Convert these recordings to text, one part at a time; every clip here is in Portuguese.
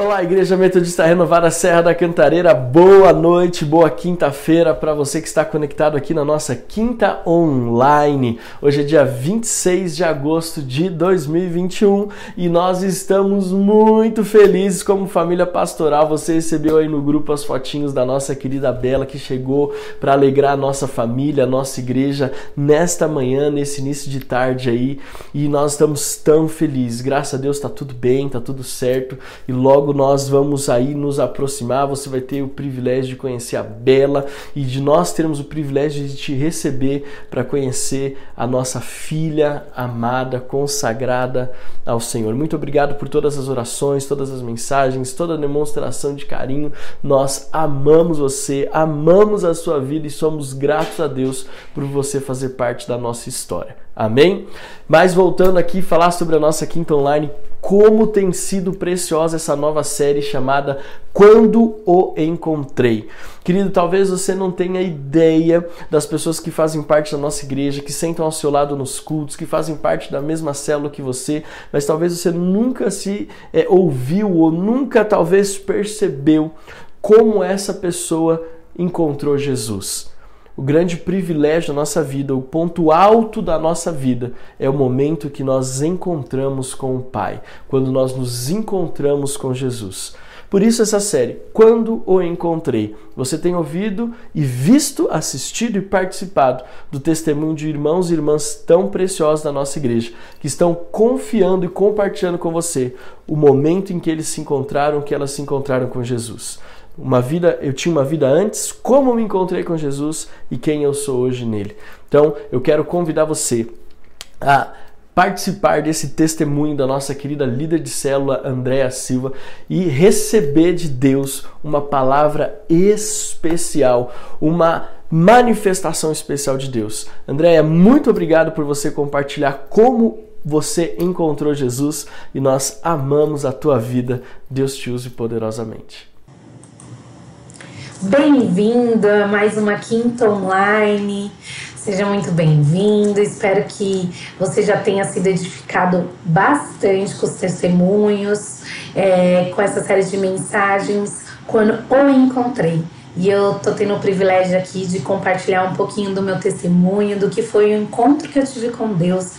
Olá, Igreja Metodista Renovada Serra da Cantareira. Boa noite, boa quinta-feira para você que está conectado aqui na nossa quinta online. Hoje é dia 26 de agosto de 2021 e nós estamos muito felizes como família pastoral. Você recebeu aí no grupo as fotinhos da nossa querida Bela que chegou para alegrar a nossa família, a nossa igreja nesta manhã, nesse início de tarde aí. E nós estamos tão felizes. Graças a Deus está tudo bem, está tudo certo e logo logo nós vamos aí nos aproximar. Você vai ter o privilégio de conhecer a Bela e de nós termos o privilégio de te receber para conhecer a nossa filha amada, consagrada ao Senhor. Muito obrigado por todas as orações, todas as mensagens, toda a demonstração de carinho. Nós amamos você, amamos a sua vida e somos gratos a Deus por você fazer parte da nossa história. Amém? Mas voltando aqui falar sobre a nossa quinta online, como tem sido preciosa essa nova série chamada Quando o Encontrei. Querido, talvez você não tenha ideia das pessoas que fazem parte da nossa igreja, que sentam ao seu lado nos cultos, que fazem parte da mesma célula que você, mas talvez você nunca se é, ouviu ou nunca talvez percebeu como essa pessoa encontrou Jesus o grande privilégio da nossa vida, o ponto alto da nossa vida é o momento que nós encontramos com o Pai, quando nós nos encontramos com Jesus. Por isso essa série, Quando o Encontrei. Você tem ouvido e visto, assistido e participado do testemunho de irmãos e irmãs tão preciosos da nossa igreja, que estão confiando e compartilhando com você o momento em que eles se encontraram, que elas se encontraram com Jesus uma vida, eu tinha uma vida antes, como me encontrei com Jesus e quem eu sou hoje nele. Então, eu quero convidar você a participar desse testemunho da nossa querida líder de célula Andréa Silva e receber de Deus uma palavra especial, uma manifestação especial de Deus. Andréa, muito obrigado por você compartilhar como você encontrou Jesus e nós amamos a tua vida. Deus te use poderosamente. Bem-vindo a mais uma quinta online. Seja muito bem-vindo. Espero que você já tenha sido edificado bastante com os testemunhos, é, com essa série de mensagens, quando o encontrei. E eu tô tendo o privilégio aqui de compartilhar um pouquinho do meu testemunho, do que foi o encontro que eu tive com Deus,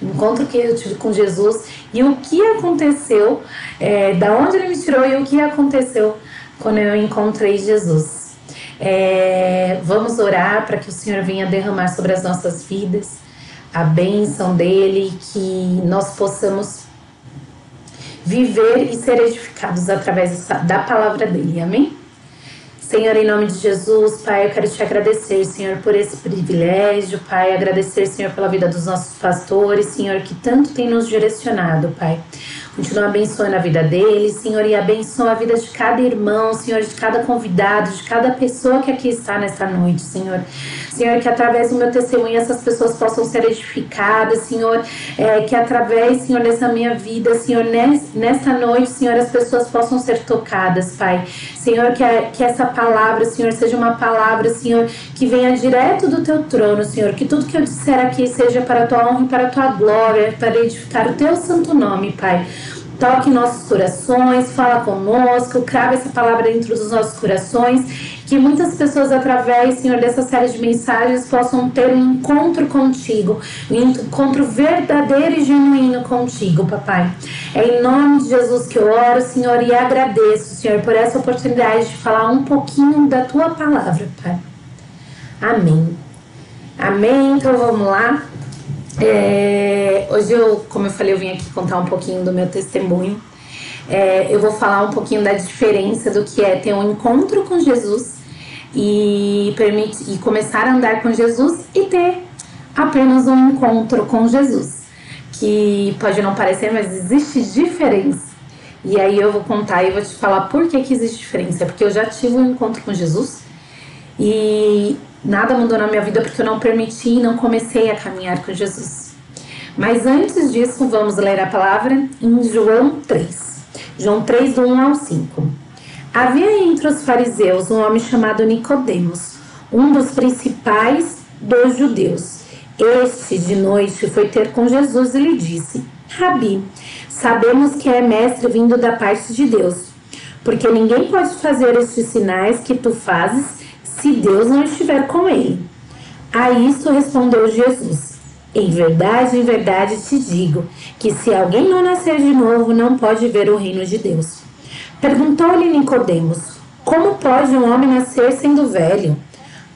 o encontro que eu tive com Jesus e o que aconteceu, é, da onde ele me tirou e o que aconteceu quando eu encontrei Jesus. É, vamos orar para que o Senhor venha derramar sobre as nossas vidas a bênção dele, que nós possamos viver e ser edificados através da palavra dele. Amém? Senhor, em nome de Jesus, Pai, eu quero te agradecer, Senhor, por esse privilégio, Pai, agradecer, Senhor, pela vida dos nossos pastores, Senhor, que tanto tem nos direcionado, Pai. Continua abençoando a vida deles, Senhor, e abençoa a vida de cada irmão, Senhor, de cada convidado, de cada pessoa que aqui está nesta noite, Senhor. Senhor, que através do meu testemunho essas pessoas possam ser edificadas, Senhor, é, que através, Senhor, dessa minha vida, Senhor, nesta noite, Senhor, as pessoas possam ser tocadas, Pai. Senhor, que, a, que essa palavra, Senhor, seja uma palavra, Senhor, que venha direto do teu trono, Senhor, que tudo que eu disser aqui seja para a tua honra e para a tua glória, para edificar o teu santo nome, Pai. Toque nossos corações, fala conosco, crava essa palavra dentro dos nossos corações. Que muitas pessoas, através, Senhor, dessa série de mensagens, possam ter um encontro contigo, um encontro verdadeiro e genuíno contigo, papai. É em nome de Jesus que eu oro, Senhor, e agradeço, Senhor, por essa oportunidade de falar um pouquinho da tua palavra, Pai. Amém. Amém. Então vamos lá. É, hoje eu, como eu falei, eu vim aqui contar um pouquinho do meu testemunho. É, eu vou falar um pouquinho da diferença do que é ter um encontro com Jesus e, permite, e começar a andar com Jesus e ter apenas um encontro com Jesus. Que pode não parecer, mas existe diferença. E aí eu vou contar e vou te falar por que, que existe diferença. Porque eu já tive um encontro com Jesus e Nada mudou na minha vida porque eu não permiti e não comecei a caminhar com Jesus. Mas antes disso, vamos ler a palavra em João 3. João 3, do 1 ao 5. Havia entre os fariseus um homem chamado Nicodemos, um dos principais dos judeus. Este, de noite, foi ter com Jesus e lhe disse: Rabi, sabemos que é mestre vindo da parte de Deus, porque ninguém pode fazer estes sinais que tu fazes se Deus não estiver com ele. A isso respondeu Jesus: Em verdade, em verdade te digo que se alguém não nascer de novo, não pode ver o reino de Deus. Perguntou-lhe Nicodemos: Como pode um homem nascer sendo velho?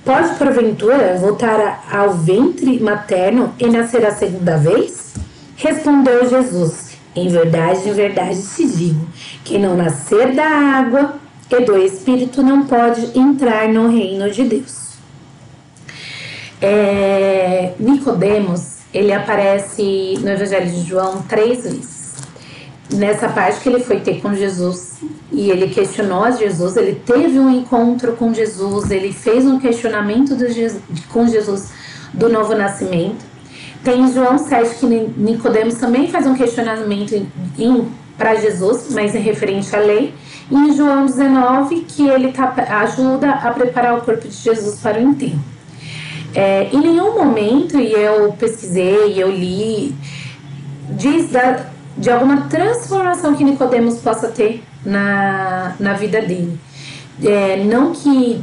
Pode porventura voltar ao ventre materno e nascer a segunda vez? Respondeu Jesus: Em verdade, em verdade te digo: quem não nascer da água e do Espírito não pode entrar no reino de Deus. É, Nicodemos, ele aparece no Evangelho de João três vezes. Nessa parte que ele foi ter com Jesus e ele questionou a Jesus, ele teve um encontro com Jesus, ele fez um questionamento Jesus, com Jesus do novo nascimento. Tem João 7 que Nicodemos também faz um questionamento para Jesus, mas em referente à lei. Em João 19 que ele tá, ajuda a preparar o corpo de Jesus para o enterro. É, em nenhum momento, e eu pesquisei, eu li, diz da, de alguma transformação que Nicodemos possa ter na, na vida dele. É, não que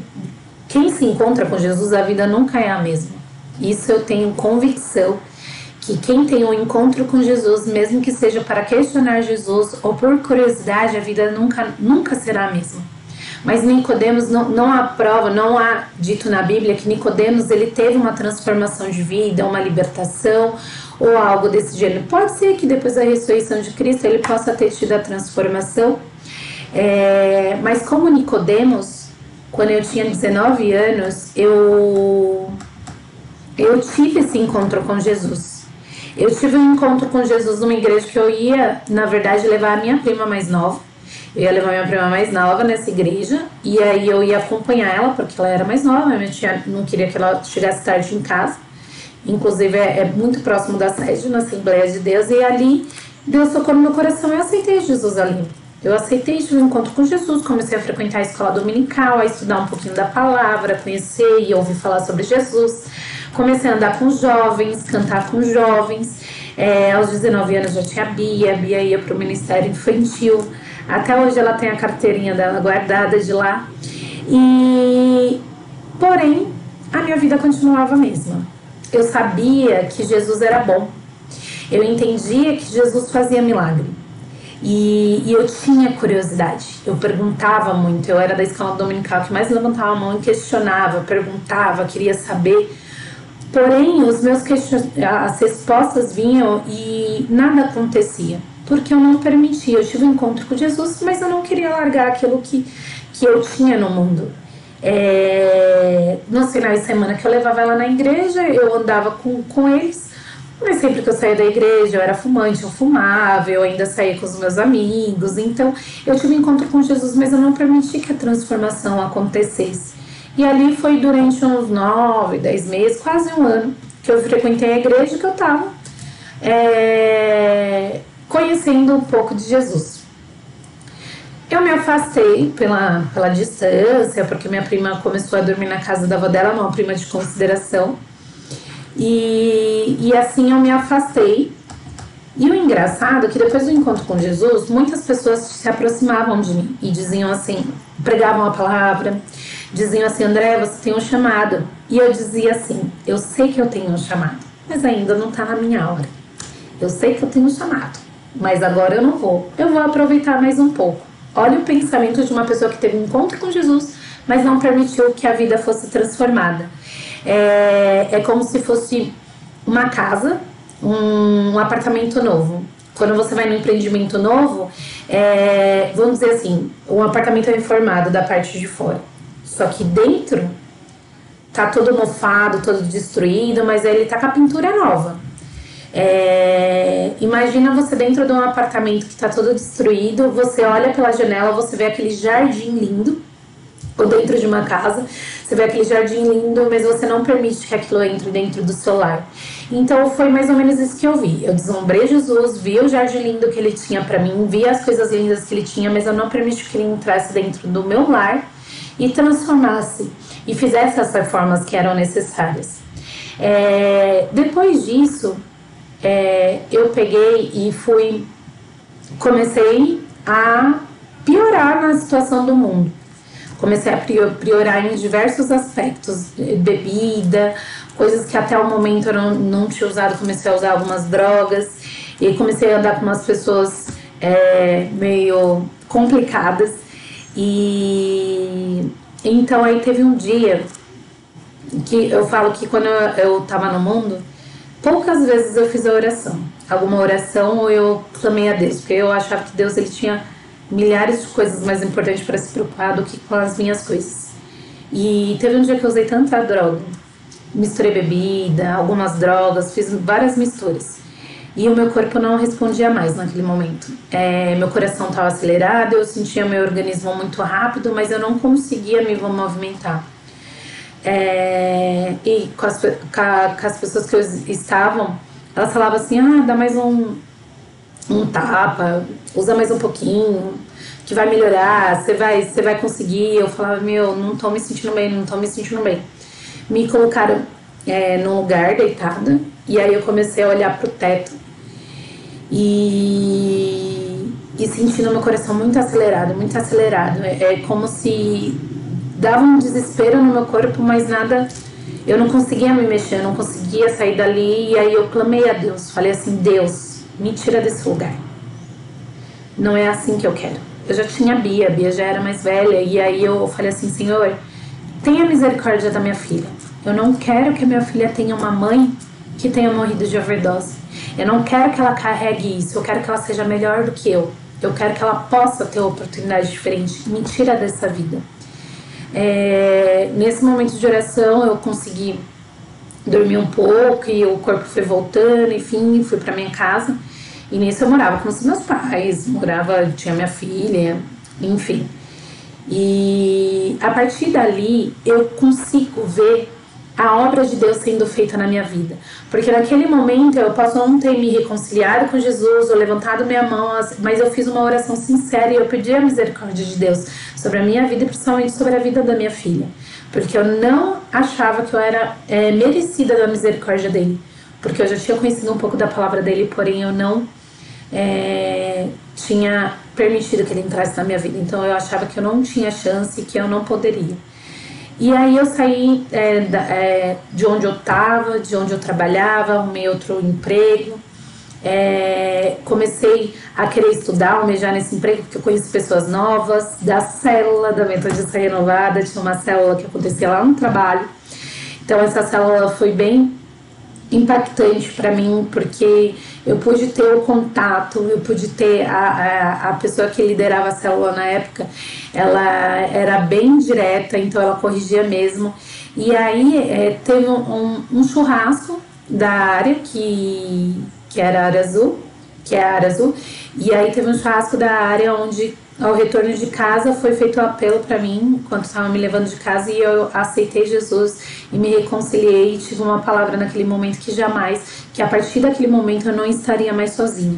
quem se encontra com Jesus, a vida nunca é a mesma. Isso eu tenho convicção que quem tem um encontro com Jesus, mesmo que seja para questionar Jesus ou por curiosidade, a vida nunca, nunca será a mesma. Mas Nicodemos não, não há prova, não há dito na Bíblia que Nicodemos ele teve uma transformação de vida, uma libertação ou algo desse gênero. Pode ser que depois da ressurreição de Cristo ele possa ter tido a transformação, é, mas como Nicodemos, quando eu tinha 19 anos, eu eu tive esse encontro com Jesus. Eu tive um encontro com Jesus numa igreja que eu ia, na verdade, levar a minha prima mais nova. Eu ia levar minha prima mais nova nessa igreja e aí eu ia acompanhar ela porque ela era mais nova, minha tia não queria que ela chegasse tarde em casa. Inclusive é, é muito próximo da sede na Assembleia de Deus e ali Deus tocou no meu coração e eu aceitei Jesus ali. Eu aceitei tive um encontro com Jesus, comecei a frequentar a escola dominical, a estudar um pouquinho da palavra, conhecer e ouvir falar sobre Jesus. Comecei a andar com jovens, cantar com jovens. É, aos 19 anos já tinha a Bia, a Bia ia para o Ministério Infantil. Até hoje ela tem a carteirinha dela guardada de lá. E porém, a minha vida continuava a mesma. Eu sabia que Jesus era bom. Eu entendia que Jesus fazia milagre. E, e, eu tinha curiosidade, eu perguntava muito. Eu era da escola dominical que mais levantava a mão e questionava, perguntava, queria saber. Porém, os meus question... as respostas vinham e nada acontecia porque eu não permitia. Eu tive um encontro com Jesus, mas eu não queria largar aquilo que, que eu tinha no mundo. É, nos finais de semana que eu levava ela na igreja, eu andava com, com eles, mas sempre que eu saía da igreja, eu era fumante, eu fumava, eu ainda saía com os meus amigos. Então, eu tive um encontro com Jesus, mas eu não permiti que a transformação acontecesse. E ali foi durante uns nove, dez meses, quase um ano, que eu frequentei a igreja que eu estava. É, conhecendo um pouco de Jesus. Eu me afastei pela, pela distância, porque minha prima começou a dormir na casa da avó dela, uma prima de consideração. E, e assim eu me afastei. E o engraçado é que depois do encontro com Jesus, muitas pessoas se aproximavam de mim e diziam assim, pregavam a palavra, diziam assim, André, você tem um chamado. E eu dizia assim, eu sei que eu tenho um chamado, mas ainda não está na minha hora. Eu sei que eu tenho um chamado, mas agora eu não vou. Eu vou aproveitar mais um pouco. Olha o pensamento de uma pessoa que teve um encontro com Jesus, mas não permitiu que a vida fosse transformada. É, é como se fosse uma casa, um, um apartamento novo. Quando você vai no empreendimento novo, é, vamos dizer assim, o apartamento é reformado da parte de fora. Só que dentro tá todo mofado, todo destruído, mas ele tá com a pintura nova. É, imagina você dentro de um apartamento que está todo destruído, você olha pela janela, você vê aquele jardim lindo, ou dentro de uma casa, você vê aquele jardim lindo, mas você não permite que aquilo entre dentro do seu lar. Então foi mais ou menos isso que eu vi. Eu deslumbrei Jesus, vi o jardim lindo que ele tinha para mim, vi as coisas lindas que ele tinha, mas eu não permiti que ele entrasse dentro do meu lar e transformasse e fizesse as reformas que eram necessárias. É, depois disso, é, eu peguei e fui, comecei a piorar na, situação do mundo. Comecei a priorar em diversos aspectos, bebida, coisas que até o momento eu não, não tinha usado, comecei a usar algumas drogas e comecei a andar com umas pessoas é, meio complicadas e então aí teve um dia que eu falo que quando eu, eu tava no mundo, poucas vezes eu fiz a oração. Alguma oração ou eu clamei a Deus, porque eu achava que Deus ele tinha milhares de coisas mais importantes para se preocupar do que com as minhas coisas. E teve um dia que eu usei tanta droga, misturei bebida, algumas drogas, fiz várias misturas. E o meu corpo não respondia mais naquele momento. É, meu coração estava acelerado, eu sentia meu organismo muito rápido, mas eu não conseguia me movimentar. É, e com as, com, as pessoas que eu estavam, elas falavam assim: ah, dá mais um, um tapa, usa mais um pouquinho, que vai melhorar, você vai, você vai conseguir. Eu falava: meu, não tô me sentindo bem, não tô me sentindo bem. Me colocaram é, num lugar deitada, e aí eu comecei a olhar pro teto e, e sentindo meu coração muito acelerado, muito acelerado. É, é como se dava um desespero no meu corpo, mas nada. Eu não conseguia me mexer, eu não conseguia sair dali. E aí eu clamei a Deus, falei assim: Deus, me tira desse lugar. Não é assim que eu quero. Eu já tinha a Bia, a Bia já era mais velha, e aí eu falei assim: Senhor, tenha misericórdia da minha filha. Eu não quero que a minha filha tenha uma mãe que tenha morrido de overdose. Eu não quero que ela carregue isso, eu quero que ela seja melhor do que eu. Eu quero que ela possa ter oportunidade diferente. Me tira dessa vida. É, nesse momento de oração eu consegui dormir um pouco e o corpo foi voltando, enfim, fui para minha casa. E nisso eu morava com os meus pais, morava, tinha minha filha, enfim. E a partir dali eu consigo ver a obra de Deus sendo feita na minha vida. Porque naquele momento eu posso não ter me reconciliado com Jesus ou levantado minha mão, mas eu fiz uma oração sincera e eu pedi a misericórdia de Deus sobre a minha vida e principalmente sobre a vida da minha filha. Porque eu não achava que eu era é, merecida da misericórdia dele. Porque eu já tinha conhecido um pouco da palavra dele, porém eu não é, tinha permitido que ele entrasse na minha vida. Então eu achava que eu não tinha chance e que eu não poderia. E aí eu saí é, da, é, de onde eu estava, de onde eu trabalhava, arrumei outro emprego. É, comecei a querer estudar, almejar nesse emprego, porque eu conheço pessoas novas, da célula da Metodista Renovada, tinha uma célula que acontecia lá no trabalho. Então essa célula foi bem impactante para mim, porque eu pude ter o contato, eu pude ter a, a, a, pessoa que liderava a célula na época, ela era bem direta, então ela corrigia mesmo. E aí é, teve um, um, churrasco da área, que, que era a área azul, que é a área azul, e aí teve um churrasco da área onde ao retorno de casa foi feito um apelo para mim, enquanto estava me levando de casa, e eu aceitei Jesus e me reconciliei e tive uma palavra naquele momento que jamais, que a partir daquele momento eu não estaria mais sozinha.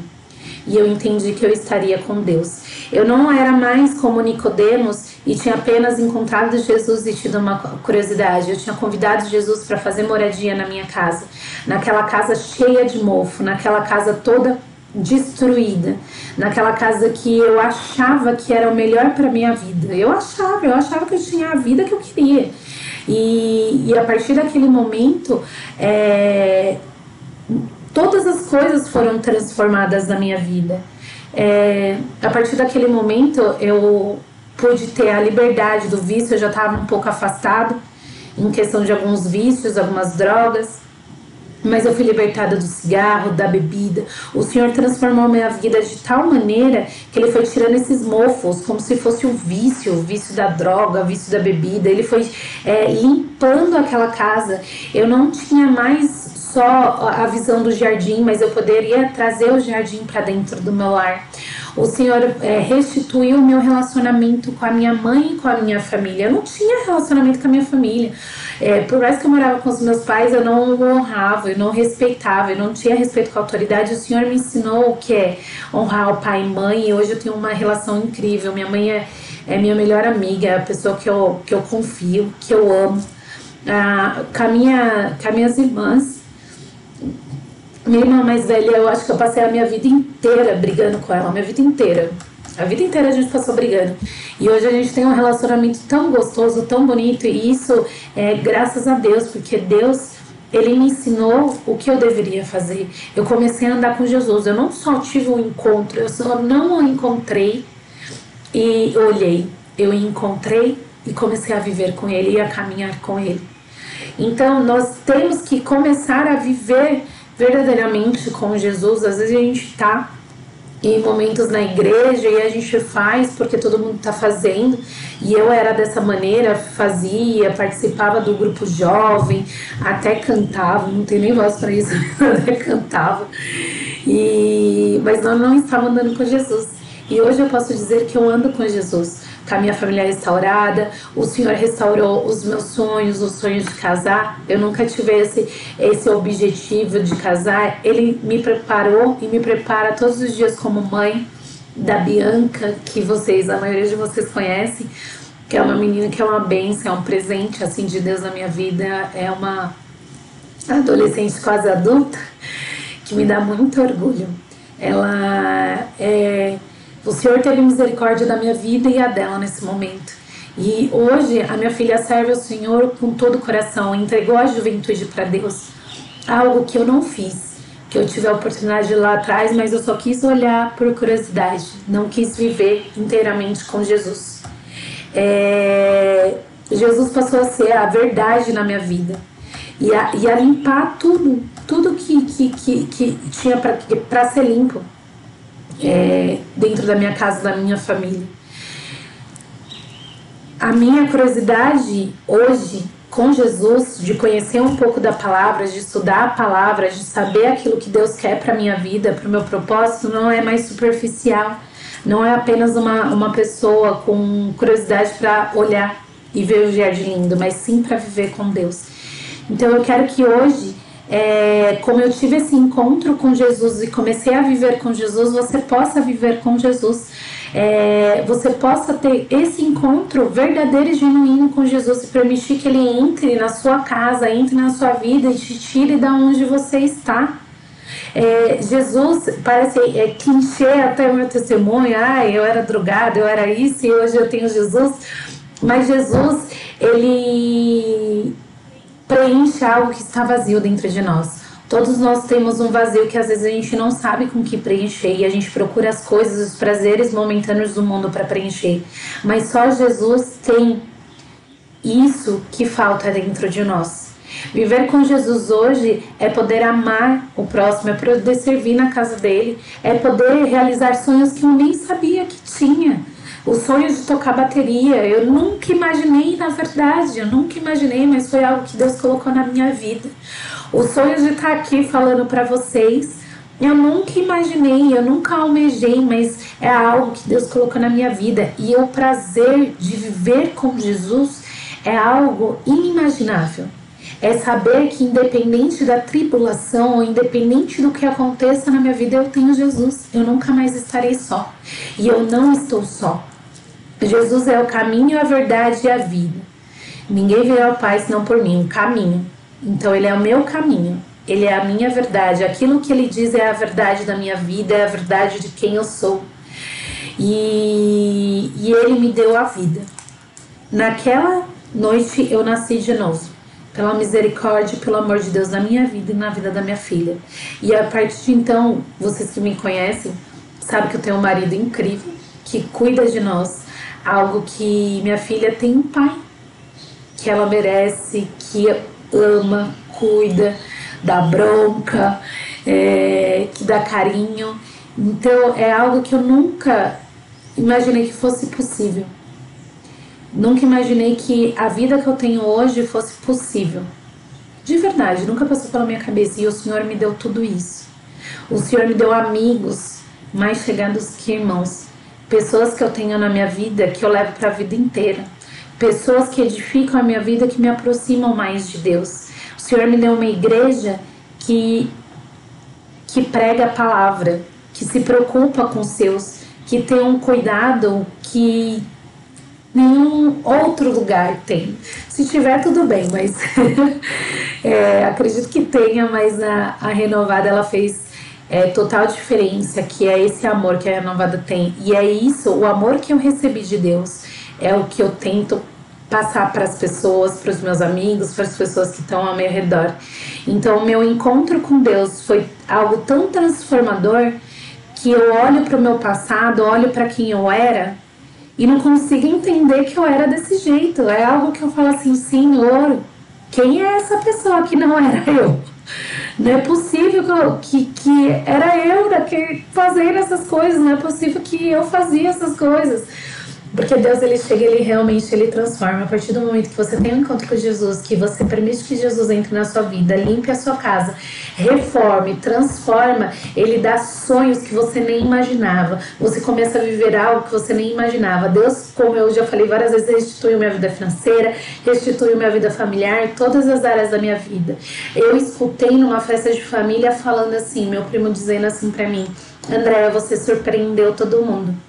E eu entendi que eu estaria com Deus. Eu não era mais como Nicodemos e tinha apenas encontrado Jesus e tido uma curiosidade. Eu tinha convidado Jesus para fazer moradia na minha casa, naquela casa cheia de mofo, naquela casa toda destruída, naquela casa que eu achava que era o melhor para minha vida. Eu achava, eu achava que eu tinha a vida que eu queria. E, e a partir daquele momento, é, todas as coisas foram transformadas na minha vida. É, a partir daquele momento, eu pude ter a liberdade do vício, eu já estava um pouco afastado em questão de alguns vícios, algumas drogas mas eu fui libertada do cigarro, da bebida. O Senhor transformou minha vida de tal maneira que Ele foi tirando esses mofos, como se fosse o vício, o vício da droga, o vício da bebida. Ele foi é, limpando aquela casa. Eu não tinha mais só a visão do jardim, mas eu poderia trazer o jardim para dentro do meu lar. O Senhor é, restituiu o meu relacionamento com a minha mãe e com a minha família. Eu não tinha relacionamento com a minha família. É, por mais que eu morava com os meus pais, eu não honrava, eu não respeitava, eu não tinha respeito com a autoridade. O Senhor me ensinou o que é honrar o pai e mãe, e hoje eu tenho uma relação incrível. Minha mãe é, é minha melhor amiga, é a pessoa que eu, que eu confio, que eu amo. Ah, com, a minha, com as minhas irmãs, minha irmã mais velha, eu acho que eu passei a minha vida inteira brigando com ela, minha vida inteira. A vida inteira a gente passou brigando. E hoje a gente tem um relacionamento tão gostoso, tão bonito, e isso é graças a Deus, porque Deus ele me ensinou o que eu deveria fazer. Eu comecei a andar com Jesus. Eu não só tive um encontro, eu só não o encontrei e olhei. Eu encontrei e comecei a viver com Ele e a caminhar com Ele. Então, nós temos que começar a viver verdadeiramente com Jesus. Às vezes a gente está em momentos na igreja e a gente faz porque todo mundo está fazendo. E eu era dessa maneira, fazia, participava do grupo jovem, até cantava, não tenho nem voz para isso, até cantava. E, mas nós não estava andando com Jesus. E hoje eu posso dizer que eu ando com Jesus a minha família restaurada, o Senhor restaurou os meus sonhos, os sonhos de casar. Eu nunca tive esse, esse objetivo de casar. Ele me preparou e me prepara todos os dias como mãe da Bianca, que vocês, a maioria de vocês conhecem, que é uma menina que é uma bênção, é um presente assim de Deus na minha vida, é uma adolescente quase adulta que me dá muito orgulho. Ela é o Senhor teve misericórdia da minha vida e a dela nesse momento. E hoje a minha filha serve ao Senhor com todo o coração, entregou a juventude para Deus. Algo que eu não fiz, que eu tive a oportunidade lá atrás, mas eu só quis olhar por curiosidade, não quis viver inteiramente com Jesus. É... Jesus passou a ser a verdade na minha vida e a, e a limpar tudo, tudo que, que, que, que tinha para ser limpo é, dentro da minha casa, da minha família. A minha curiosidade hoje com Jesus, de conhecer um pouco da palavra, de estudar a palavra, de saber aquilo que Deus quer para minha vida, para o meu propósito, não é mais superficial. Não é apenas uma, uma pessoa com curiosidade para olhar e ver o jardim lindo, mas sim para viver com Deus. Então eu quero que hoje é, como eu tive esse encontro com Jesus e comecei a viver com Jesus, você possa viver com Jesus. É, você possa ter esse encontro verdadeiro e genuíno com Jesus e permitir que ele entre na sua casa, entre na sua vida e te tire da onde você está. É, Jesus parece é, clichê até o meu testemunho, ah, eu era drogado, eu era isso e hoje eu tenho Jesus. Mas Jesus, ele preenche algo que está vazio dentro de nós. Todos nós temos um vazio que às vezes a gente não sabe com que preencher e a gente procura as coisas, os prazeres momentâneos do mundo para preencher. Mas só Jesus tem isso que falta dentro de nós. Viver com Jesus hoje é poder amar o próximo, é poder servir na casa dele, é poder realizar sonhos que eu nem sabia que tinha o sonho de tocar bateria, eu nunca imaginei, na verdade, eu nunca imaginei, mas foi algo que Deus colocou na minha vida. O sonho de estar aqui falando para vocês, eu nunca imaginei, eu nunca almejei, mas é algo que Deus colocou na minha vida. E o prazer de viver com Jesus é algo inimaginável. É saber que, independente da tribulação, independente do que aconteça na minha vida, eu tenho Jesus. Eu nunca mais estarei só. E eu não estou só. Jesus é o caminho, a verdade e a vida. Ninguém veio ao Pai senão por mim, o caminho. Então ele é o meu caminho, ele é a minha verdade. Aquilo que ele diz é a verdade da minha vida, é a verdade de quem eu sou. E, e ele me deu a vida. Naquela noite eu nasci de novo. Pela misericórdia e pelo amor de Deus na minha vida e na vida da minha filha. E a partir de então, vocês que me conhecem, sabem que eu tenho um marido incrível que cuida de nós, algo que minha filha tem um pai que ela merece, que ama, cuida, dá bronca, é, que dá carinho. Então é algo que eu nunca imaginei que fosse possível. Nunca imaginei que a vida que eu tenho hoje fosse possível. De verdade, nunca passou pela minha cabeça e o Senhor me deu tudo isso. O Senhor me deu amigos mais chegados que irmãos pessoas que eu tenho na minha vida que eu levo para a vida inteira, pessoas que edificam a minha vida, que me aproximam mais de Deus. O Senhor me deu uma igreja que que prega a palavra, que se preocupa com seus, que tem um cuidado que nenhum outro lugar tem. Se tiver, tudo bem, mas é, acredito que tenha, mas a, a Renovada ela fez é, total diferença, que é esse amor que a renovada tem. E é isso, o amor que eu recebi de Deus, é o que eu tento passar para as pessoas, para os meus amigos, para as pessoas que estão ao meu redor. Então, o meu encontro com Deus foi algo tão transformador que eu olho para o meu passado, olho para quem eu era e não consigo entender que eu era desse jeito. É algo que eu falo assim, Senhor, quem é essa pessoa que não era eu? Não é possível que, que era eu que fazendo essas coisas, não é possível que eu fazia essas coisas. Porque Deus ele chega, ele realmente ele transforma. A partir do momento que você tem um encontro com Jesus, que você permite que Jesus entre na sua vida, limpe a sua casa, reforme, transforma, ele dá sonhos que você nem imaginava. Você começa a viver algo que você nem imaginava. Deus, como eu já falei várias vezes, restituiu minha vida financeira, restituiu minha vida familiar, todas as áreas da minha vida. Eu escutei numa festa de família falando assim, meu primo dizendo assim para mim: Andréia, você surpreendeu todo mundo.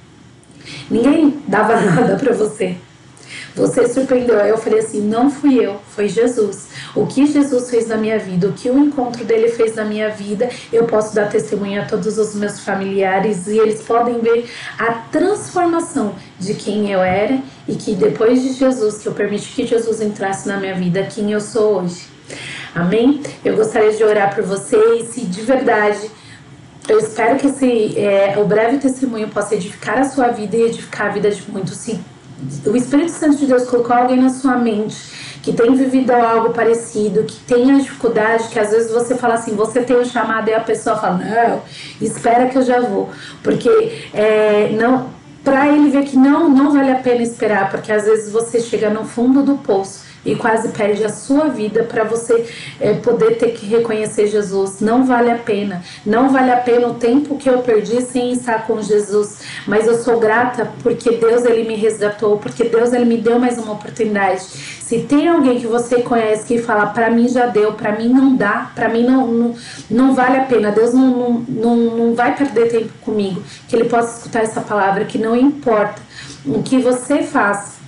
Ninguém dava nada para você. Você surpreendeu. Aí eu falei assim: não fui eu, foi Jesus. O que Jesus fez na minha vida, o que o encontro dele fez na minha vida, eu posso dar testemunho a todos os meus familiares e eles podem ver a transformação de quem eu era e que depois de Jesus, que eu permiti que Jesus entrasse na minha vida, quem eu sou hoje. Amém? Eu gostaria de orar por vocês e de verdade eu espero que esse, é, o breve testemunho possa edificar a sua vida e edificar a vida de muitos. Se o Espírito Santo de Deus colocou alguém na sua mente que tem vivido algo parecido, que tem a dificuldade, que às vezes você fala assim, você tem o um chamado e a pessoa fala, não, espera que eu já vou. Porque é, não para ele ver que não, não vale a pena esperar, porque às vezes você chega no fundo do poço e quase perde a sua vida para você é, poder ter que reconhecer Jesus. Não vale a pena. Não vale a pena o tempo que eu perdi sem estar com Jesus. Mas eu sou grata porque Deus ele me resgatou, porque Deus ele me deu mais uma oportunidade. Se tem alguém que você conhece que fala, para mim já deu, para mim não dá, para mim não, não, não, vale a pena, Deus não, não, não, não vai perder tempo comigo, que ele possa escutar essa palavra, que não importa o que você faz,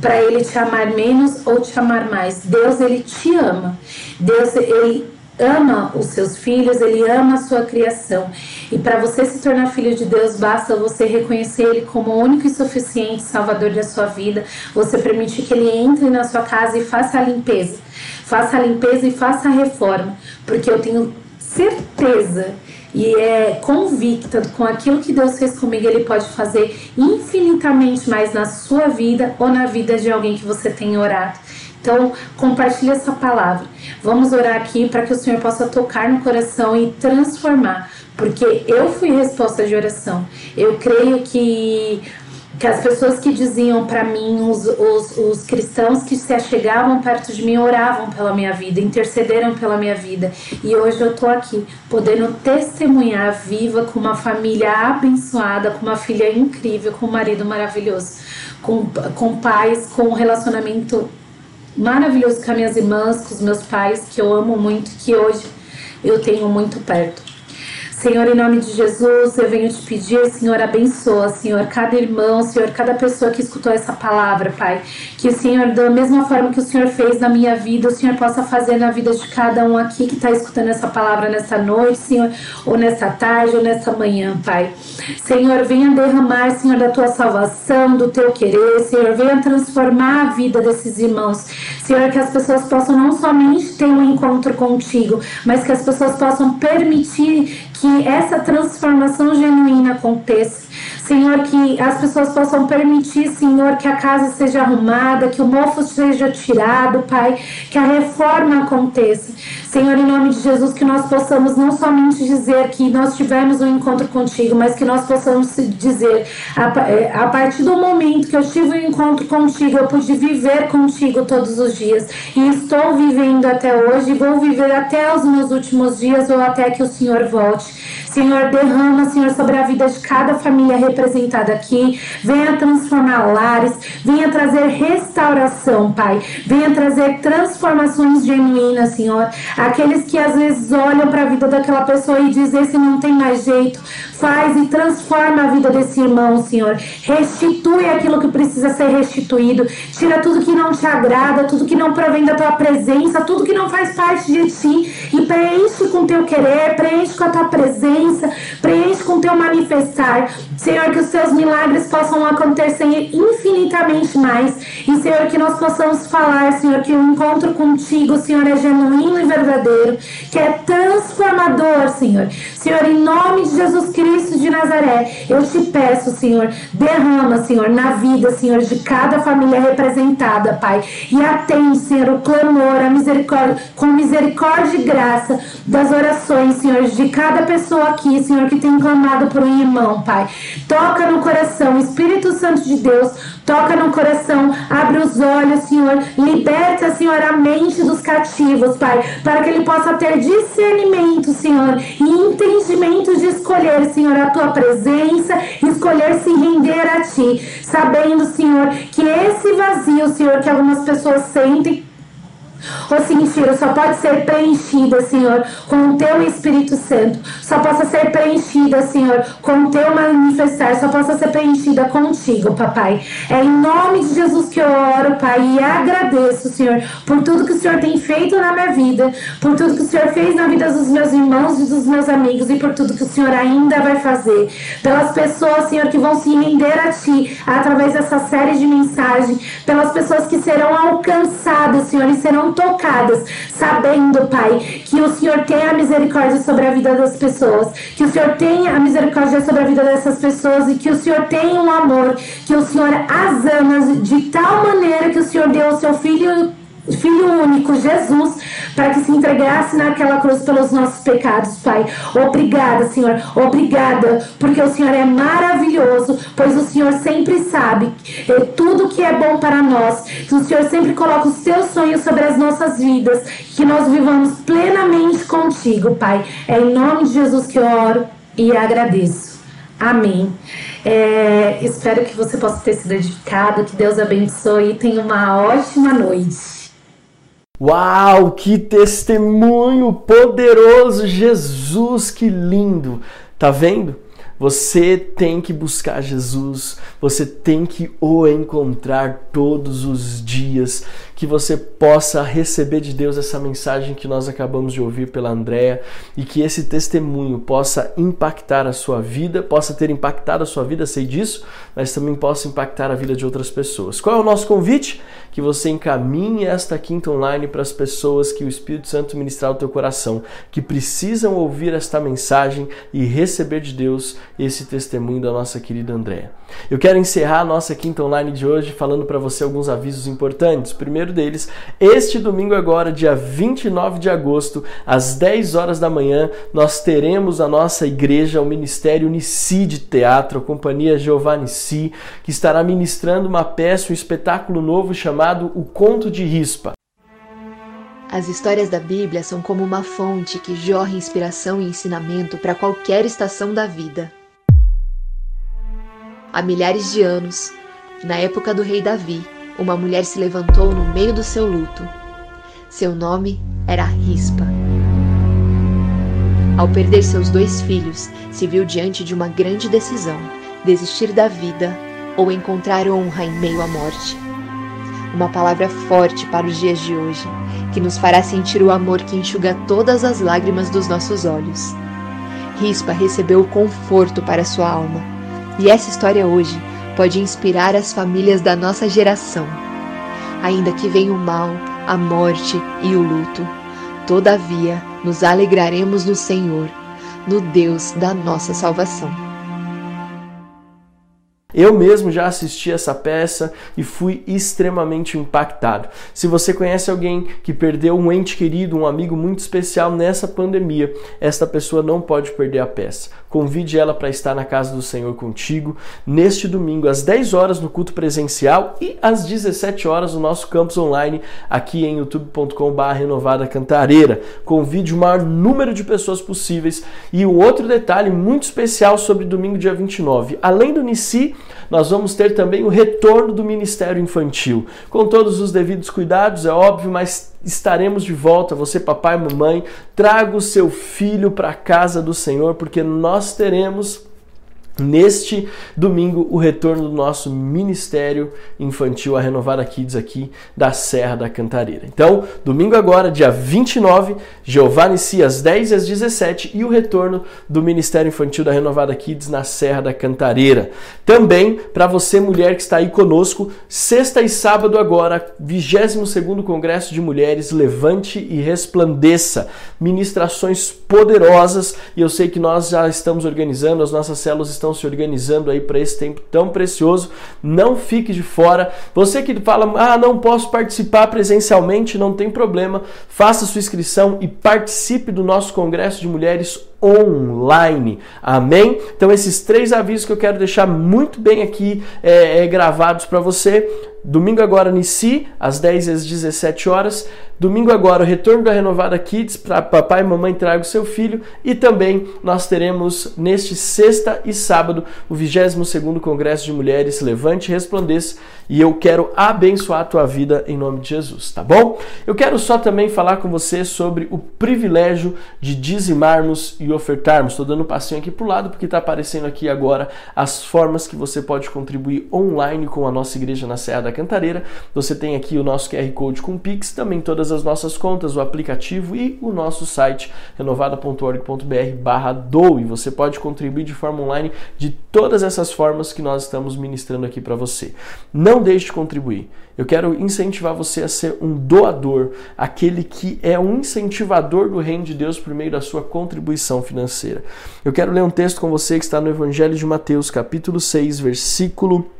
para ele te amar menos ou te amar mais. Deus ele te ama. Deus ele ama os seus filhos, ele ama a sua criação. E para você se tornar filho de Deus, basta você reconhecer ele como o único e suficiente salvador da sua vida. Você permitir que ele entre na sua casa e faça a limpeza. Faça a limpeza e faça a reforma, porque eu tenho certeza e é convicta com aquilo que Deus fez comigo, Ele pode fazer infinitamente mais na sua vida ou na vida de alguém que você tenha orado. Então, compartilhe essa palavra. Vamos orar aqui para que o Senhor possa tocar no coração e transformar, porque eu fui resposta de oração. Eu creio que que as pessoas que diziam para mim, os, os, os, cristãos que se achegavam perto de mim, oravam pela minha vida, intercederam pela minha vida. E hoje eu tô aqui, podendo testemunhar viva com uma família abençoada, com uma filha incrível, com um marido maravilhoso, com, com pais, com um relacionamento maravilhoso com as minhas irmãs, com os meus pais, que eu amo muito, que hoje eu tenho muito perto. Senhor, em nome de Jesus, eu venho te pedir, Senhor, abençoa, Senhor, cada irmão, Senhor, cada pessoa que escutou essa palavra, Pai. Que, Senhor, da mesma forma que o Senhor fez na minha vida, o Senhor possa fazer na vida de cada um aqui que está escutando essa palavra nessa noite, Senhor, ou nessa tarde, ou nessa manhã, Pai. Senhor, venha derramar, Senhor, da tua salvação, do teu querer, Senhor, venha transformar a vida desses irmãos. Senhor, que as pessoas possam não somente ter um encontro contigo, mas que as pessoas possam permitir que essa transformação genuína aconteça. Senhor, que as pessoas possam permitir, Senhor, que a casa seja arrumada, que o mofo seja tirado, Pai, que a reforma aconteça. Senhor, em nome de Jesus, que nós possamos não somente dizer que nós tivemos um encontro contigo, mas que nós possamos dizer, a, é, a partir do momento que eu tive um encontro contigo, eu pude viver contigo todos os dias. E estou vivendo até hoje, e vou viver até os meus últimos dias ou até que o Senhor volte. Senhor, derrama, Senhor, sobre a vida de cada família representada aqui. Venha transformar lares, venha trazer restauração, Pai. Venha trazer transformações genuínas, Senhor. Aqueles que às vezes olham para a vida daquela pessoa e dizem: esse não tem mais jeito. Faz e transforma a vida desse irmão, Senhor. Restitui aquilo que precisa ser restituído. Tira tudo que não te agrada, tudo que não provém da tua presença, tudo que não faz parte de ti e preenche com teu querer, preenche com a tua presença, preenche com teu manifestar. Senhor, que os teus milagres possam acontecer infinitamente mais. E, Senhor, que nós possamos falar, Senhor, que o encontro contigo, Senhor, é genuíno e verdadeiro, que é transformador, Senhor. Senhor, em nome de Jesus Cristo de Nazaré, eu te peço, Senhor, derrama, Senhor, na vida, Senhor, de cada família representada, Pai. E atende, Senhor, o clamor, a misericórdia, com misericórdia e graça das orações, Senhor, de cada pessoa aqui, Senhor, que tem clamado por um irmão, Pai. Toca no coração, Espírito Santo de Deus, toca no coração, abre os olhos, Senhor, liberta, Senhor, a mente dos cativos, Pai, para que ele possa ter discernimento, Senhor, e entendimento de escolher, Senhor, a tua presença, escolher se render a ti, sabendo, Senhor, que esse vazio, Senhor, que algumas pessoas sentem, Ô Senhor, só pode ser preenchida, Senhor, com o teu Espírito Santo. Só possa ser preenchida, Senhor, com o teu manifestar. Só possa ser preenchida contigo, papai. É em nome de Jesus que eu oro, Pai, e agradeço, Senhor, por tudo que o Senhor tem feito na minha vida, por tudo que o Senhor fez na vida dos meus irmãos e dos meus amigos e por tudo que o Senhor ainda vai fazer. Pelas pessoas, Senhor, que vão se render a Ti através dessa série de mensagens, pelas pessoas que serão alcançadas, Senhor, e serão tocadas, sabendo, Pai, que o Senhor tem a misericórdia sobre a vida das pessoas, que o Senhor tem a misericórdia sobre a vida dessas pessoas e que o Senhor tem um amor, que o Senhor as ama de tal maneira que o Senhor deu o seu Filho Filho único, Jesus, para que se entregasse naquela cruz pelos nossos pecados, Pai. Obrigada, Senhor. Obrigada, porque o Senhor é maravilhoso, pois o Senhor sempre sabe tudo que é bom para nós. O Senhor sempre coloca os seus sonhos sobre as nossas vidas, que nós vivamos plenamente contigo, Pai. É em nome de Jesus que eu oro e agradeço. Amém. É, espero que você possa ter sido edificado, que Deus abençoe e tenha uma ótima noite. Uau, que testemunho poderoso! Jesus, que lindo! Tá vendo? Você tem que buscar Jesus, você tem que o encontrar todos os dias que você possa receber de Deus essa mensagem que nós acabamos de ouvir pela Andrea e que esse testemunho possa impactar a sua vida, possa ter impactado a sua vida, sei disso, mas também possa impactar a vida de outras pessoas. Qual é o nosso convite? Que você encaminhe esta quinta online para as pessoas que o Espírito Santo ministrar ao teu coração, que precisam ouvir esta mensagem e receber de Deus esse testemunho da nossa querida Andrea. Eu quero encerrar a nossa quinta online de hoje falando para você alguns avisos importantes. Primeiro primeiro deles, este domingo agora, dia 29 de agosto, às 10 horas da manhã, nós teremos a nossa igreja, o Ministério Unici de Teatro, a Companhia Giovanni Si, que estará ministrando uma peça, um espetáculo novo chamado O Conto de Rispa. As histórias da Bíblia são como uma fonte que jorra inspiração e ensinamento para qualquer estação da vida. Há milhares de anos, na época do rei Davi, uma mulher se levantou no meio do seu luto. Seu nome era Rispa. Ao perder seus dois filhos, se viu diante de uma grande decisão: desistir da vida ou encontrar honra em meio à morte. Uma palavra forte para os dias de hoje, que nos fará sentir o amor que enxuga todas as lágrimas dos nossos olhos. Rispa recebeu conforto para sua alma, e essa história hoje pode inspirar as famílias da nossa geração. Ainda que venha o mal, a morte e o luto, todavia nos alegraremos no Senhor, no Deus da nossa salvação. Eu mesmo já assisti essa peça e fui extremamente impactado. Se você conhece alguém que perdeu um ente querido, um amigo muito especial nessa pandemia, esta pessoa não pode perder a peça. Convide ela para estar na casa do Senhor contigo neste domingo às 10 horas no culto presencial e às 17 horas no nosso campus online aqui em youtube.com/barra renovada cantareira. Convide o maior número de pessoas possíveis e um outro detalhe muito especial sobre domingo dia 29. Além do Nici, nós vamos ter também o retorno do Ministério Infantil. Com todos os devidos cuidados, é óbvio, mas estaremos de volta. Você, papai mamãe, traga o seu filho para a casa do Senhor, porque nós teremos neste domingo o retorno do nosso ministério infantil a Renovada Kids aqui da Serra da Cantareira. Então, domingo agora, dia 29, Jeová inicia às 10 e às 17 e o retorno do Ministério Infantil da Renovada Kids na Serra da Cantareira. Também, para você mulher que está aí conosco, sexta e sábado agora, 22º Congresso de Mulheres, Levante e Resplandeça. Ministrações poderosas e eu sei que nós já estamos organizando, as nossas células estão se organizando aí para esse tempo tão precioso. Não fique de fora. Você que fala, ah, não posso participar presencialmente, não tem problema. Faça sua inscrição e participe do nosso Congresso de Mulheres online. Amém? Então, esses três avisos que eu quero deixar muito bem aqui é, é, gravados para você. Domingo agora, Nici, às 10 e às 17 horas. Domingo agora, o retorno da Renovada Kids para papai e mamãe traga o seu filho. E também nós teremos neste sexta e sábado o 22º Congresso de Mulheres Levante e Resplandeça. E eu quero abençoar a tua vida em nome de Jesus, tá bom? Eu quero só também falar com você sobre o privilégio de dizimarmos e ofertarmos. Estou dando um passinho aqui para o lado porque está aparecendo aqui agora as formas que você pode contribuir online com a nossa igreja na Serra da Cantareira. Você tem aqui o nosso QR Code com Pix, também todas as nossas contas, o aplicativo e o nosso site renovada.org.br barra doe. Você pode contribuir de forma online de todas essas formas que nós estamos ministrando aqui para você. Não deixe de contribuir. Eu quero incentivar você a ser um doador, aquele que é um incentivador do reino de Deus por meio da sua contribuição financeira. Eu quero ler um texto com você que está no Evangelho de Mateus, capítulo 6, versículo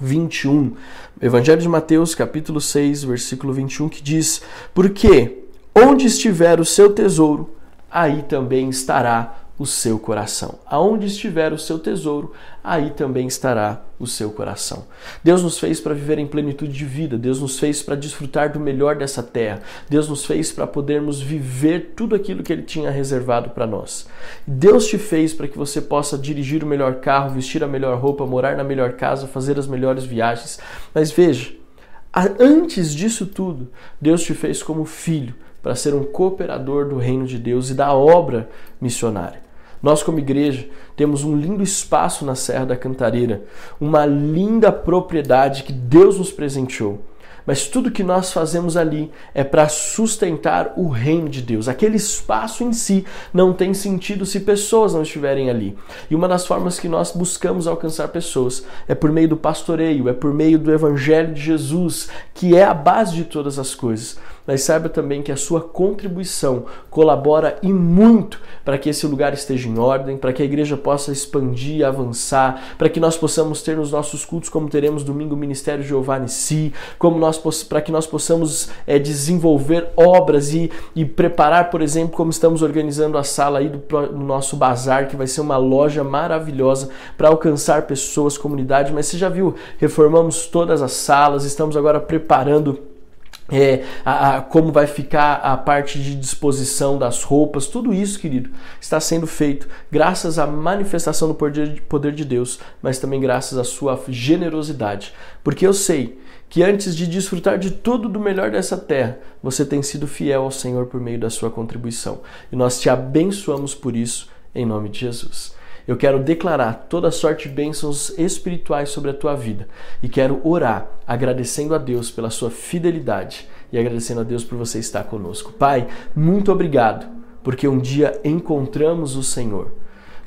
21. Evangelho de Mateus, capítulo 6, versículo 21, que diz: Porque onde estiver o seu tesouro, aí também estará o seu coração. Aonde estiver o seu tesouro, aí também estará o seu coração. Deus nos fez para viver em plenitude de vida, Deus nos fez para desfrutar do melhor dessa terra, Deus nos fez para podermos viver tudo aquilo que Ele tinha reservado para nós. Deus te fez para que você possa dirigir o melhor carro, vestir a melhor roupa, morar na melhor casa, fazer as melhores viagens. Mas veja, antes disso tudo, Deus te fez como filho para ser um cooperador do reino de Deus e da obra missionária. Nós, como igreja, temos um lindo espaço na Serra da Cantareira, uma linda propriedade que Deus nos presenteou. Mas tudo que nós fazemos ali é para sustentar o reino de Deus. Aquele espaço em si não tem sentido se pessoas não estiverem ali. E uma das formas que nós buscamos alcançar pessoas é por meio do pastoreio, é por meio do evangelho de Jesus, que é a base de todas as coisas mas saiba também que a sua contribuição colabora e muito para que esse lugar esteja em ordem, para que a igreja possa expandir, avançar, para que nós possamos ter nos nossos cultos, como teremos domingo, o Ministério Jeová Si, como nós para que nós possamos é, desenvolver obras e, e preparar, por exemplo, como estamos organizando a sala aí do, do nosso bazar, que vai ser uma loja maravilhosa para alcançar pessoas, comunidade. Mas você já viu, reformamos todas as salas, estamos agora preparando é, a, a, como vai ficar a parte de disposição das roupas, tudo isso, querido, está sendo feito graças à manifestação do poder, poder de Deus, mas também graças à sua generosidade. Porque eu sei que antes de desfrutar de tudo do melhor dessa terra, você tem sido fiel ao Senhor por meio da sua contribuição. E nós te abençoamos por isso, em nome de Jesus. Eu quero declarar toda sorte de bênçãos espirituais sobre a tua vida e quero orar agradecendo a Deus pela sua fidelidade e agradecendo a Deus por você estar conosco. Pai, muito obrigado porque um dia encontramos o Senhor.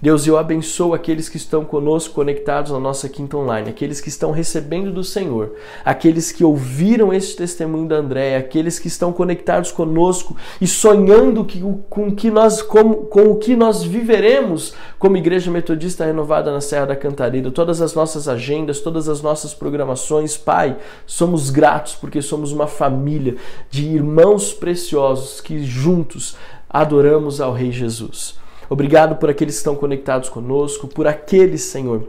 Deus, eu abençoo aqueles que estão conosco conectados na nossa quinta online, aqueles que estão recebendo do Senhor, aqueles que ouviram esse testemunho da André, aqueles que estão conectados conosco e sonhando que, com, que nós, com, com o que nós viveremos como Igreja Metodista Renovada na Serra da Cantareira, todas as nossas agendas, todas as nossas programações, Pai, somos gratos porque somos uma família de irmãos preciosos que juntos adoramos ao Rei Jesus. Obrigado por aqueles que estão conectados conosco, por aqueles, Senhor,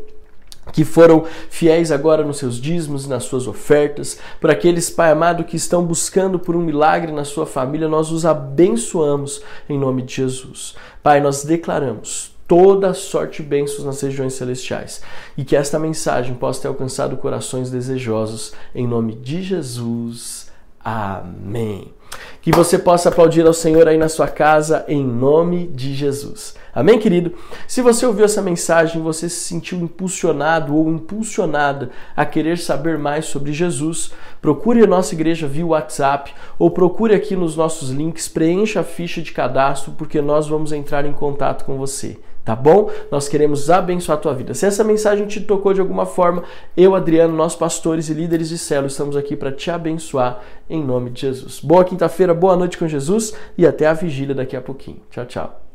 que foram fiéis agora nos seus dízimos e nas suas ofertas, por aqueles, Pai amado, que estão buscando por um milagre na sua família, nós os abençoamos em nome de Jesus. Pai, nós declaramos toda sorte de bênçãos nas regiões celestiais e que esta mensagem possa ter alcançado corações desejosos em nome de Jesus. Amém. Que você possa aplaudir ao Senhor aí na sua casa, em nome de Jesus. Amém, querido? Se você ouviu essa mensagem, você se sentiu impulsionado ou impulsionada a querer saber mais sobre Jesus, procure a nossa igreja via WhatsApp ou procure aqui nos nossos links, preencha a ficha de cadastro, porque nós vamos entrar em contato com você tá bom? Nós queremos abençoar a tua vida. Se essa mensagem te tocou de alguma forma, eu, Adriano, nós pastores e líderes de célula, estamos aqui para te abençoar em nome de Jesus. Boa quinta-feira, boa noite com Jesus e até a vigília daqui a pouquinho. Tchau, tchau.